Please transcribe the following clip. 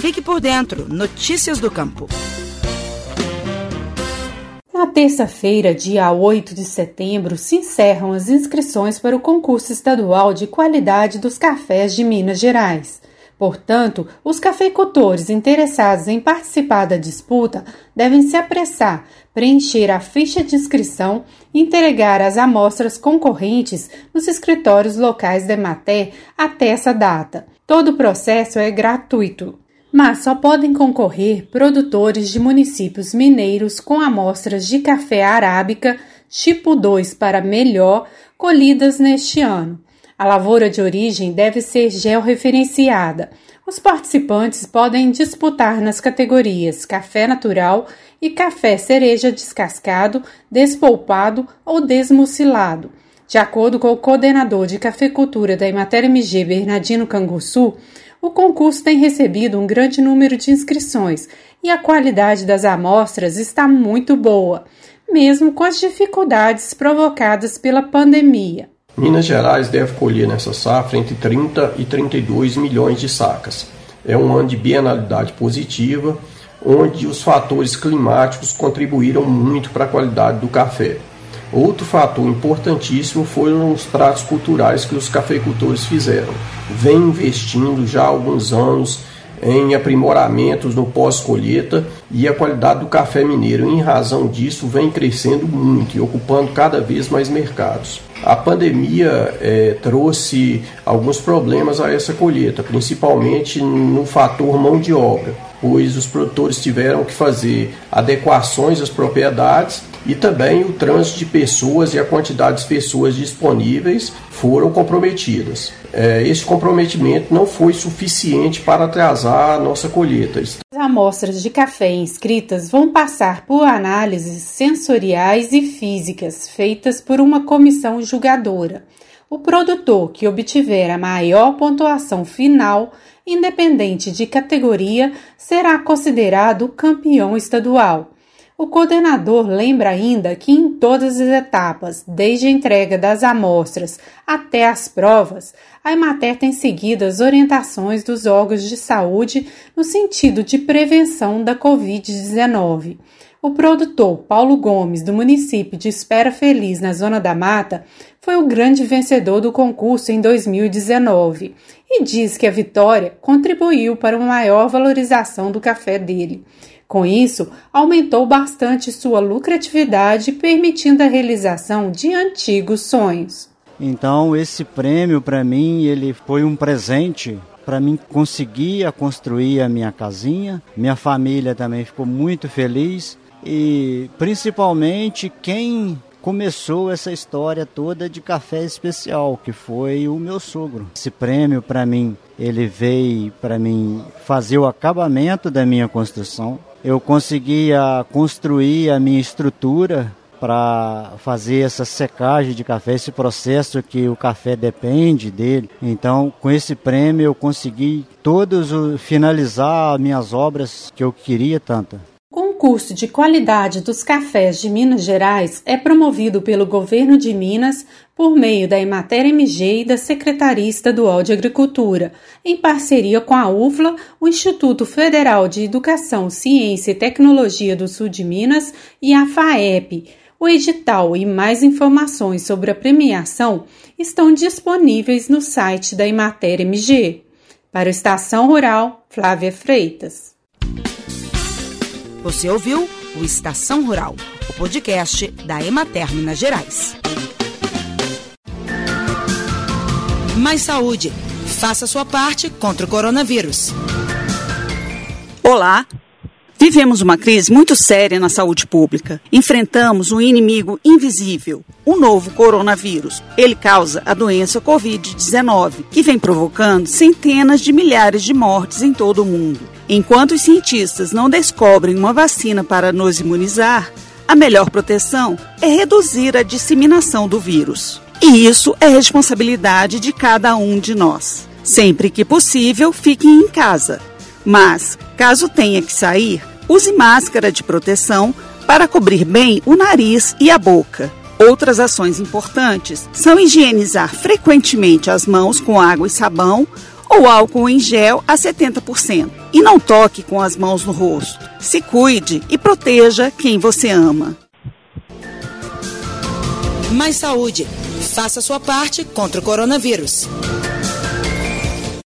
Fique por dentro. Notícias do Campo. Na terça-feira, dia 8 de setembro, se encerram as inscrições para o concurso estadual de qualidade dos cafés de Minas Gerais. Portanto, os cafeicultores interessados em participar da disputa devem se apressar, preencher a ficha de inscrição e entregar as amostras concorrentes nos escritórios locais da Emater até essa data. Todo o processo é gratuito, mas só podem concorrer produtores de municípios mineiros com amostras de café arábica tipo 2 para melhor colhidas neste ano. A lavoura de origem deve ser georreferenciada. Os participantes podem disputar nas categorias café natural e café cereja descascado, despolpado ou desmucilado. De acordo com o coordenador de cafeicultura da Imater MG Bernardino Canguçu, o concurso tem recebido um grande número de inscrições e a qualidade das amostras está muito boa, mesmo com as dificuldades provocadas pela pandemia. Minas Gerais deve colher nessa safra entre 30 e 32 milhões de sacas. É um ano de bienalidade positiva, onde os fatores climáticos contribuíram muito para a qualidade do café. Outro fator importantíssimo foram os tratos culturais que os cafeicultores fizeram. Vem investindo já há alguns anos em aprimoramentos no pós-colheita e a qualidade do café mineiro, em razão disso, vem crescendo muito e ocupando cada vez mais mercados. A pandemia é, trouxe alguns problemas a essa colheita, principalmente no fator mão de obra, pois os produtores tiveram que fazer adequações às propriedades e também o trânsito de pessoas e a quantidade de pessoas disponíveis foram comprometidas. É, esse comprometimento não foi suficiente para atrasar a nossa colheita. As amostras de café inscritas vão passar por análises sensoriais e físicas feitas por uma comissão julgadora. O produtor que obtiver a maior pontuação final, independente de categoria, será considerado campeão estadual. O coordenador lembra ainda que em todas as etapas, desde a entrega das amostras até as provas, a Emater tem seguido as orientações dos órgãos de saúde no sentido de prevenção da Covid-19. O produtor Paulo Gomes, do município de Espera Feliz, na Zona da Mata, foi o grande vencedor do concurso em 2019 e diz que a vitória contribuiu para uma maior valorização do café dele. Com isso, aumentou bastante sua lucratividade, permitindo a realização de antigos sonhos. Então, esse prêmio para mim, ele foi um presente para mim conseguir construir a minha casinha. Minha família também ficou muito feliz e principalmente quem começou essa história toda de café especial, que foi o meu sogro. Esse prêmio para mim, ele veio para mim fazer o acabamento da minha construção. Eu conseguia construir a minha estrutura para fazer essa secagem de café, esse processo que o café depende dele. Então, com esse prêmio eu consegui todos finalizar minhas obras que eu queria tanto concurso de qualidade dos cafés de Minas Gerais é promovido pelo Governo de Minas por meio da Emater MG e da Secretaria Estadual de Agricultura, em parceria com a UFLA, o Instituto Federal de Educação, Ciência e Tecnologia do Sul de Minas e a FAEP. O edital e mais informações sobre a premiação estão disponíveis no site da Emater MG. Para o Estação Rural, Flávia Freitas. Você ouviu o Estação Rural, o podcast da Emater Minas Gerais. Mais saúde. Faça sua parte contra o coronavírus. Olá, Vivemos uma crise muito séria na saúde pública. Enfrentamos um inimigo invisível, o novo coronavírus. Ele causa a doença Covid-19, que vem provocando centenas de milhares de mortes em todo o mundo. Enquanto os cientistas não descobrem uma vacina para nos imunizar, a melhor proteção é reduzir a disseminação do vírus. E isso é responsabilidade de cada um de nós. Sempre que possível, fiquem em casa. Mas, caso tenha que sair, Use máscara de proteção para cobrir bem o nariz e a boca. Outras ações importantes são higienizar frequentemente as mãos com água e sabão ou álcool em gel a 70%. E não toque com as mãos no rosto. Se cuide e proteja quem você ama. Mais saúde. Faça sua parte contra o coronavírus.